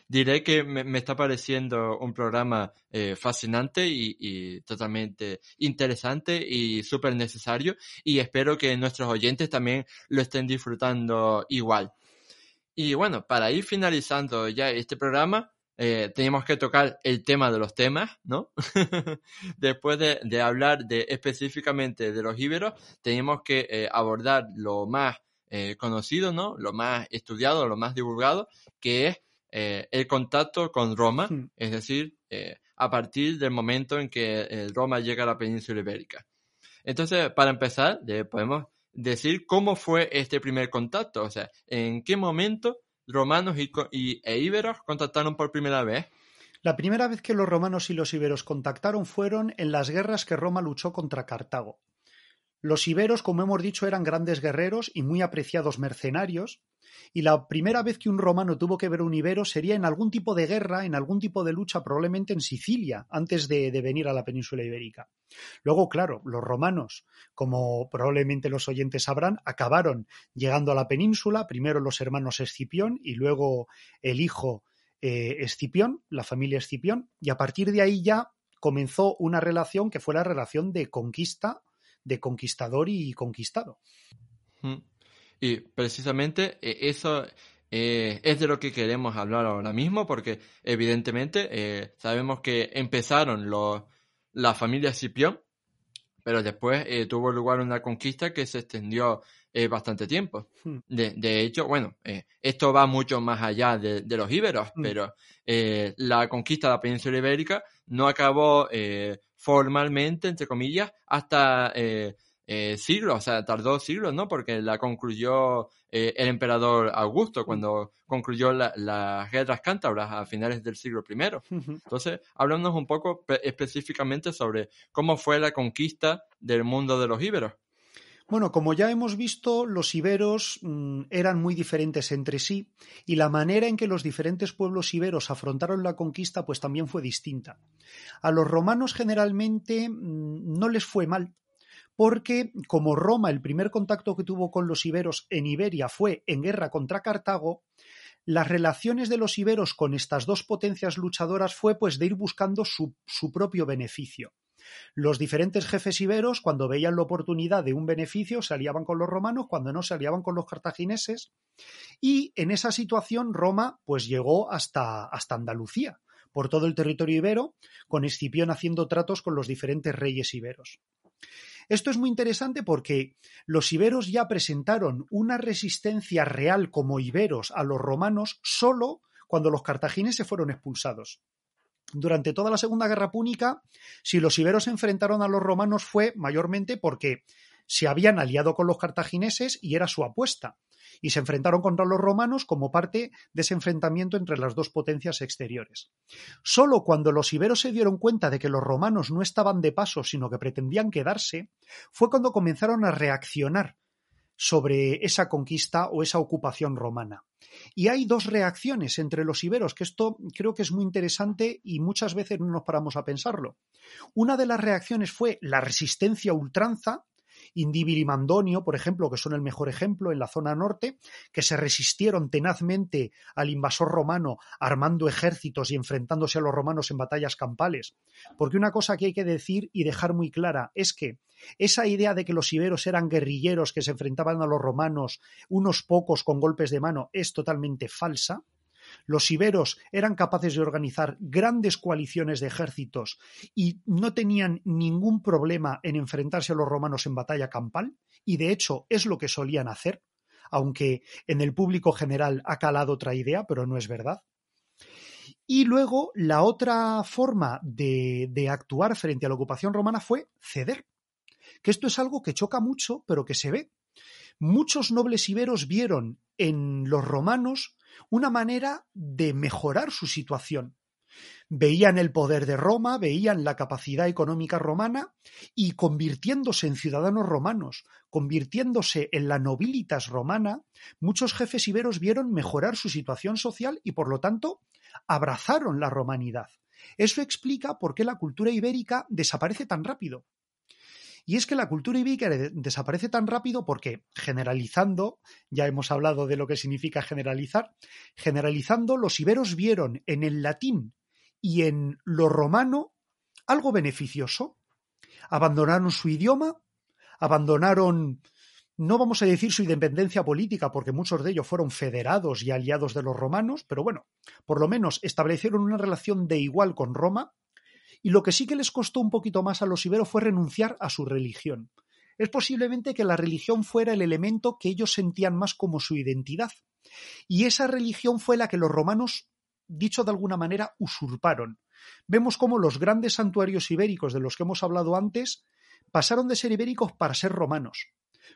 diré que me, está pareciendo un programa eh, fascinante y, totalmente interesante y súper necesario y espero que nuestros oyentes también lo estén disfrutando igual. Y bueno, para ir finalizando ya este programa, eh, tenemos que tocar el tema de los temas, ¿no? Después de, hablar de específicamente de los íberos, tenemos que eh, abordar lo más eh, conocido, ¿no? Lo más estudiado, lo más divulgado, que es eh, el contacto con Roma, hmm. es decir, a partir del momento en que Roma llega a la península ibérica. Entonces, para empezar, podemos decir cómo fue este primer contacto, o sea, en qué momento romanos y, e íberos contactaron por primera vez.
La primera vez que los romanos y los íberos contactaron fueron en las guerras que Roma luchó contra Cartago. Los iberos, como hemos dicho, eran grandes guerreros y muy apreciados mercenarios, y la primera vez que un romano tuvo que ver un ibero sería en algún tipo de guerra, en algún tipo de lucha, probablemente en Sicilia, antes de, venir a la península ibérica. Luego, claro, los romanos, como probablemente los oyentes sabrán, acabaron llegando a la península, primero los hermanos Escipión y luego el hijo eh, Escipión, la familia Escipión, y a partir de ahí ya comenzó una relación que fue la relación de conquista de conquistador y conquistado.
Y precisamente eh, eso eh, es de lo que queremos hablar ahora mismo, porque evidentemente eh, sabemos que empezaron los, la familia Scipión, pero después tuvo lugar una conquista que se extendió bastante tiempo. Hmm. De, hecho, bueno, esto va mucho más allá de, los íberos, hmm. pero la conquista de la península ibérica no acabó formalmente, entre comillas, hasta eh, eh, siglos, o sea, tardó siglos, ¿no? Porque la concluyó eh, el emperador Augusto cuando concluyó las guerras cántabras a finales del siglo I. Entonces, háblanos un poco específicamente sobre cómo fue la conquista del mundo de los íberos.
Bueno, como ya hemos visto, los iberos mm, eran muy diferentes entre sí y la manera en que los diferentes pueblos iberos afrontaron la conquista pues también fue distinta. A los romanos generalmente mm, no les fue mal, porque como Roma el primer contacto que tuvo con los iberos en Iberia fue en guerra contra Cartago, las relaciones de los iberos con estas dos potencias luchadoras fue pues de ir buscando su, su propio beneficio. Los diferentes jefes iberos, cuando veían la oportunidad de un beneficio, se aliaban con los romanos, cuando no, se aliaban con los cartagineses. Y en esa situación, Roma pues llegó hasta, hasta Andalucía, por todo el territorio ibero, con Escipión haciendo tratos con los diferentes reyes iberos. Esto es muy interesante porque los iberos ya presentaron una resistencia real como iberos a los romanos solo cuando los cartagineses fueron expulsados. Durante toda la Segunda Guerra Púnica, si los iberos se enfrentaron a los romanos fue mayormente porque se habían aliado con los cartagineses y era su apuesta y se enfrentaron contra los romanos como parte de ese enfrentamiento entre las dos potencias exteriores. Solo cuando los iberos se dieron cuenta de que los romanos no estaban de paso, sino que pretendían quedarse, fue cuando comenzaron a reaccionar sobre esa conquista o esa ocupación romana. Y hay dos reacciones entre los iberos, que esto creo que es muy interesante y muchas veces no nos paramos a pensarlo. Una de las reacciones fue la resistencia ultranza, Indíbil y Mandonio, por ejemplo, que son el mejor ejemplo en la zona norte, que se resistieron tenazmente al invasor romano armando ejércitos y enfrentándose a los romanos en batallas campales. Porque una cosa que hay que decir y dejar muy clara es que esa idea de que los iberos eran guerrilleros que se enfrentaban a los romanos, unos pocos con golpes de mano, es totalmente falsa. Los iberos eran capaces de organizar grandes coaliciones de ejércitos y no tenían ningún problema en enfrentarse a los romanos en batalla campal, y de hecho es lo que solían hacer, aunque en el público general ha calado otra idea, pero no es verdad. Y luego la otra forma de, de, actuar frente a la ocupación romana fue ceder, que esto es algo que choca mucho, pero que se ve. Muchos nobles iberos vieron en los romanos una manera de mejorar su situación. Veían el poder de Roma, veían la capacidad económica romana y convirtiéndose en ciudadanos romanos, convirtiéndose en la nobilitas romana, muchos jefes iberos vieron mejorar su situación social y por lo tanto abrazaron la romanidad. Eso explica por qué la cultura ibérica desaparece tan rápido. Y es que la cultura ibérica desaparece tan rápido porque, generalizando, ya hemos hablado de lo que significa generalizar, generalizando, los iberos vieron en el latín y en lo romano algo beneficioso. Abandonaron su idioma, abandonaron, no vamos a decir su independencia política, porque muchos de ellos fueron federados y aliados de los romanos, pero bueno, por lo menos establecieron una relación de igual con Roma, y lo que sí que les costó un poquito más a los iberos fue renunciar a su religión. Es posiblemente que la religión fuera el elemento que ellos sentían más como su identidad. Y esa religión fue la que los romanos, dicho de alguna manera, usurparon. Vemos cómo los grandes santuarios ibéricos de los que hemos hablado antes pasaron de ser ibéricos para ser romanos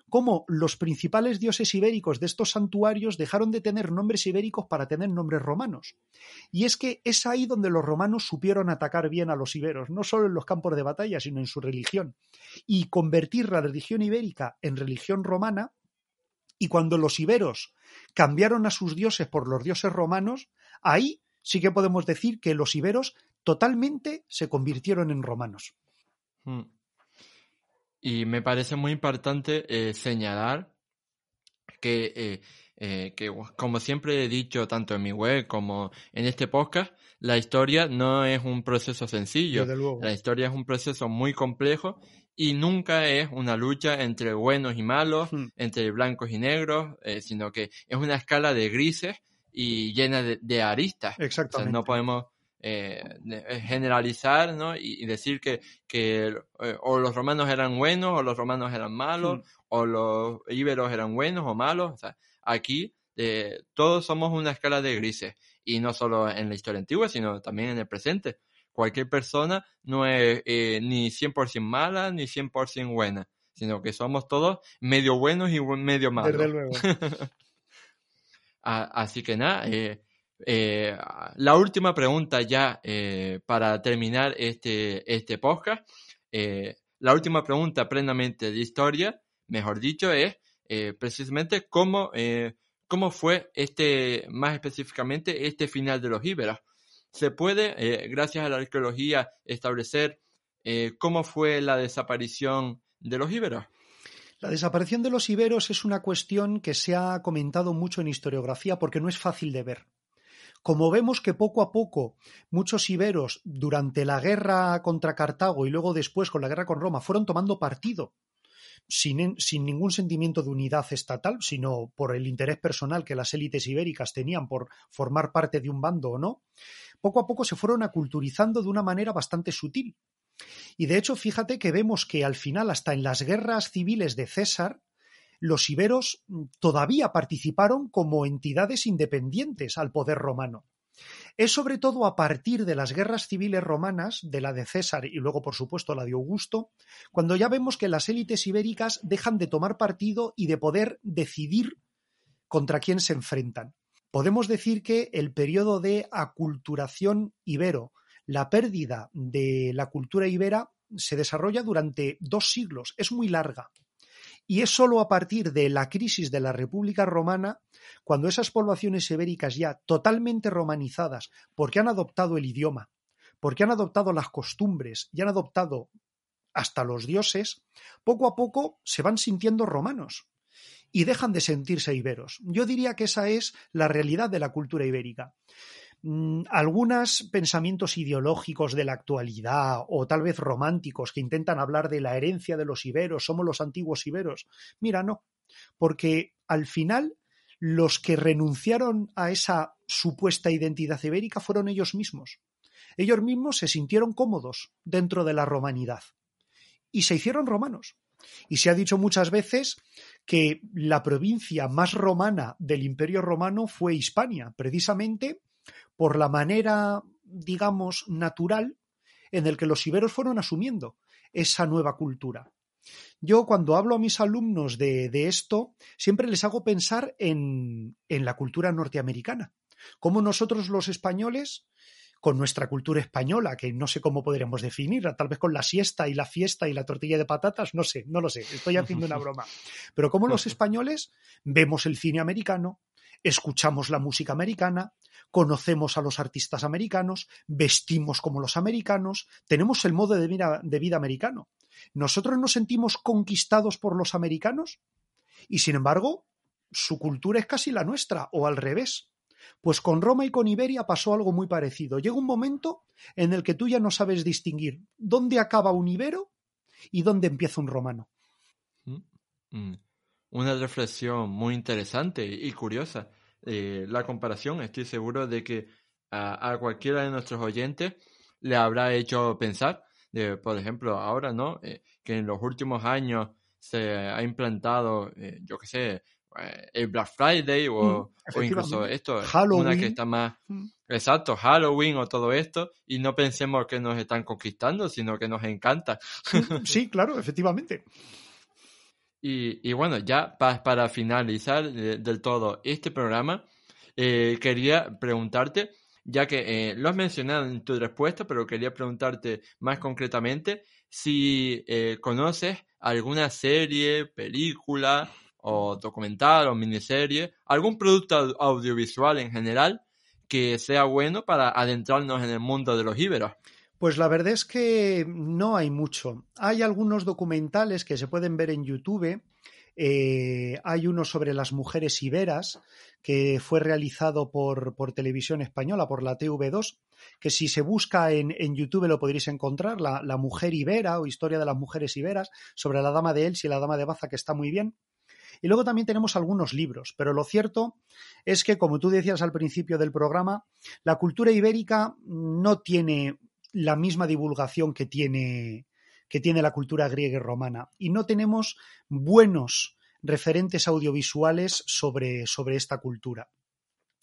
cómo los principales dioses ibéricos de estos santuarios dejaron de tener nombres ibéricos para tener nombres romanos. Y es que es ahí donde los romanos supieron atacar bien a los iberos, no solo en los campos de batalla, sino en su religión. Y convertir la religión ibérica en religión romana, y cuando los iberos cambiaron a sus dioses por los dioses romanos, ahí sí que podemos decir que los iberos totalmente se convirtieron en romanos. Hmm.
Y me parece muy importante eh, señalar que, eh, eh, que, como siempre he dicho, tanto en mi web como en este podcast, la historia no es un proceso sencillo. La historia es un proceso muy complejo y nunca es una lucha entre buenos y malos, hmm. entre blancos y negros, sino que es una escala de grises y llena de, aristas.
Exactamente.
no podemos eh, eh, generalizar ¿no? y, decir que, que eh, o los romanos eran buenos o los romanos eran malos hmm. o los íberos eran buenos o malos. O sea, aquí todos somos una escala de grises y no solo en la historia antigua, sino también en el presente. Cualquier persona no es ni 100% mala ni 100% buena, sino que somos todos medio buenos y medio malos.
Desde luego.
Así que nada, eh, la última pregunta ya eh, para terminar este, este podcast. Eh, la última pregunta plenamente de historia, mejor dicho, es precisamente cómo, cómo fue este, más específicamente, este final de los íberos. Se puede, gracias a la arqueología, establecer cómo fue la desaparición de los íberos.
La desaparición de los iberos es una cuestión que se ha comentado mucho en historiografía porque no es fácil de ver. Como vemos que poco a poco muchos iberos durante la guerra contra Cartago y luego después con la guerra con Roma fueron tomando partido sin, ningún sentimiento de unidad estatal, sino por el interés personal que las élites ibéricas tenían por formar parte de un bando o no, poco a poco se fueron aculturizando de una manera bastante sutil. Y de hecho, fíjate que vemos que al final, hasta en las guerras civiles de César, los iberos todavía participaron como entidades independientes al poder romano. Es sobre todo a partir de las guerras civiles romanas, de la de César y luego, por supuesto, la de Augusto, cuando ya vemos que las élites ibéricas dejan de tomar partido y de poder decidir contra quién se enfrentan. Podemos decir que el periodo de aculturación ibero, la pérdida de la cultura ibera, se desarrolla durante dos siglos, es muy larga. Y es sólo a partir de la crisis de la República Romana, cuando esas poblaciones ibéricas ya totalmente romanizadas, porque han adoptado el idioma, porque han adoptado las costumbres y han adoptado hasta los dioses, poco a poco se van sintiendo romanos y dejan de sentirse iberos. Yo diría que esa es la realidad de la cultura ibérica. Mm, algunos pensamientos ideológicos de la actualidad o tal vez románticos que intentan hablar de la herencia de los iberos, somos los antiguos iberos. Mira, no, porque al final los que renunciaron a esa supuesta identidad ibérica fueron ellos mismos. Ellos mismos se sintieron cómodos dentro de la romanidad y se hicieron romanos. Y se ha dicho muchas veces que la provincia más romana del Imperio Romano fue Hispania, precisamente por la manera, digamos, natural en el que los iberos fueron asumiendo esa nueva cultura. Yo cuando hablo a mis alumnos de, esto, siempre les hago pensar en, en la cultura norteamericana. Cómo nosotros los españoles con nuestra cultura española, que no sé cómo podríamos definirla, tal vez con la siesta y la fiesta y la tortilla de patatas, no sé, no lo sé, estoy haciendo una broma. Pero como los españoles vemos el cine americano, escuchamos la música americana, conocemos a los artistas americanos, vestimos como los americanos, tenemos el modo de vida, americano. ¿Nosotros nos sentimos conquistados por los americanos? Y sin embargo, su cultura es casi la nuestra, o al revés. Pues con Roma y con Iberia pasó algo muy parecido. Llega un momento en el que tú ya no sabes distinguir dónde acaba un ibero y dónde empieza un romano.
Mm, mm. Una reflexión muy interesante y curiosa. Eh, la comparación, estoy seguro de que a, cualquiera de nuestros oyentes le habrá hecho pensar, de, por ejemplo, ahora, ¿no? Eh, que en los últimos años se ha implantado, eh, yo qué sé, eh, el Black Friday o, mm, incluso esto, Halloween. una que está más mm. exacto, Halloween o todo esto, y no pensemos que nos están conquistando, sino que nos encanta.
Sí, claro, efectivamente.
Y, bueno, ya para finalizar del todo este programa, eh, quería preguntarte, ya que eh, lo has mencionado en tu respuesta, pero quería preguntarte más concretamente si conoces alguna serie, película o documental o miniserie, algún producto audiovisual en general que sea bueno para adentrarnos en el mundo de los íberos.
Pues la verdad es que no hay mucho. Hay algunos documentales que se pueden ver en YouTube. Eh, hay uno sobre las mujeres iberas que fue realizado por, por televisión española, por la TV2, que si se busca en, en YouTube lo podréis encontrar, la, mujer ibera o historia de las mujeres iberas, sobre la dama de Elche y la dama de Baza, que está muy bien. Y luego también tenemos algunos libros, pero lo cierto es que, como tú decías al principio del programa, la cultura ibérica no tiene la misma divulgación que tiene, que tiene la cultura griega y romana. Y no tenemos buenos referentes audiovisuales sobre, sobre esta cultura.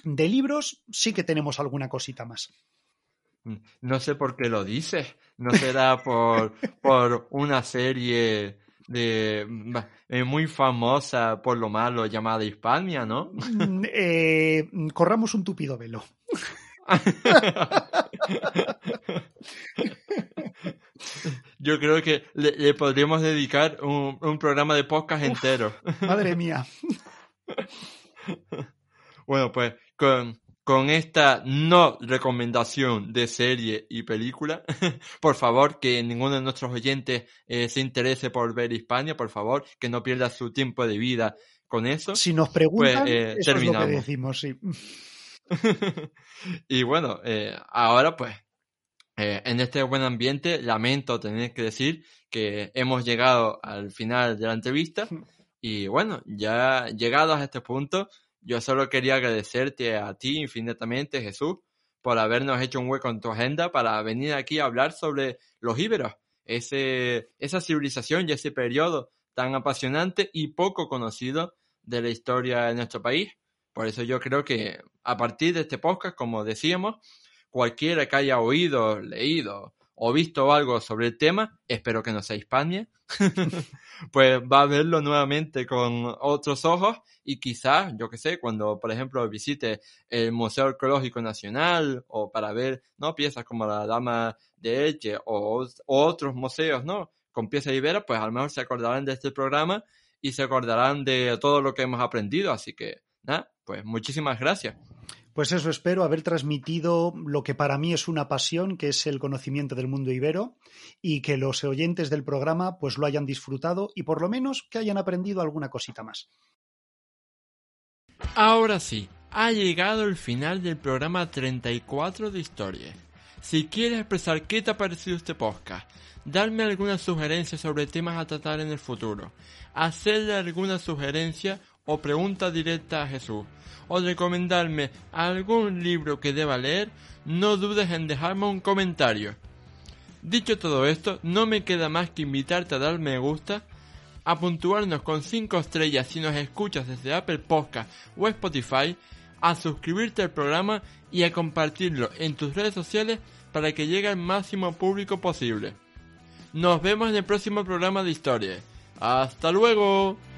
De libros sí que tenemos alguna cosita más.
Mm, no sé por qué lo dices. No será por, por una serie de eh, muy famosa por lo malo llamada Hispania, ¿no?
Mm, eh, corramos un tupido velo.
Yo creo que le, podríamos dedicar un, un, programa de podcast entero.
Madre mía.
Bueno, pues con, con esta no recomendación de serie y película, por favor, que ninguno de nuestros oyentes eh, se interese por ver Hispania, por favor, que no pierda su tiempo de vida con eso.
Si nos preguntan, pues, eh, terminamos. Es lo que decimos, sí.
y bueno, eh, ahora pues, en este buen ambiente, lamento tener que decir que hemos llegado al final de la entrevista y bueno, ya llegados a este punto, yo solo quería agradecerte a ti infinitamente, Jesús, por habernos hecho un hueco en tu agenda para venir aquí a hablar sobre los íberos, ese, esa civilización y ese periodo tan apasionante y poco conocido de la historia de nuestro país. Por eso yo creo que a partir de este podcast, como decíamos, cualquiera que haya oído, leído o visto algo sobre el tema, espero que no sea Hispania, pues va a verlo nuevamente con otros ojos y quizás, yo que sé, cuando por ejemplo visite el Museo Arqueológico Nacional o para ver, ¿no? Piezas como la Dama de Elche o, otros museos, ¿no? Con piezas iberas, pues a lo mejor se acordarán de este programa y se acordarán de todo lo que hemos aprendido, así que, nada, pues muchísimas gracias.
Pues eso espero, haber transmitido lo que para mí es una pasión, que es el conocimiento del mundo ibero, y que los oyentes del programa pues lo hayan disfrutado y por lo menos que hayan aprendido alguna cosita más.
Ahora sí, ha llegado el final del programa 34 de Historia. Si quieres expresar qué te ha parecido este podcast, darme alguna sugerencia sobre temas a tratar en el futuro, hacerle alguna sugerencia o pregunta directa a Jesús, o recomendarme algún libro que deba leer, no dudes en dejarme un comentario. Dicho todo esto, no me queda más que invitarte a dar me gusta, a puntuarnos con 5 estrellas si nos escuchas desde Apple Podcast o Spotify, a suscribirte al programa y a compartirlo en tus redes sociales para que llegue al máximo público posible. Nos vemos en el próximo programa de historia. ¡Hasta luego!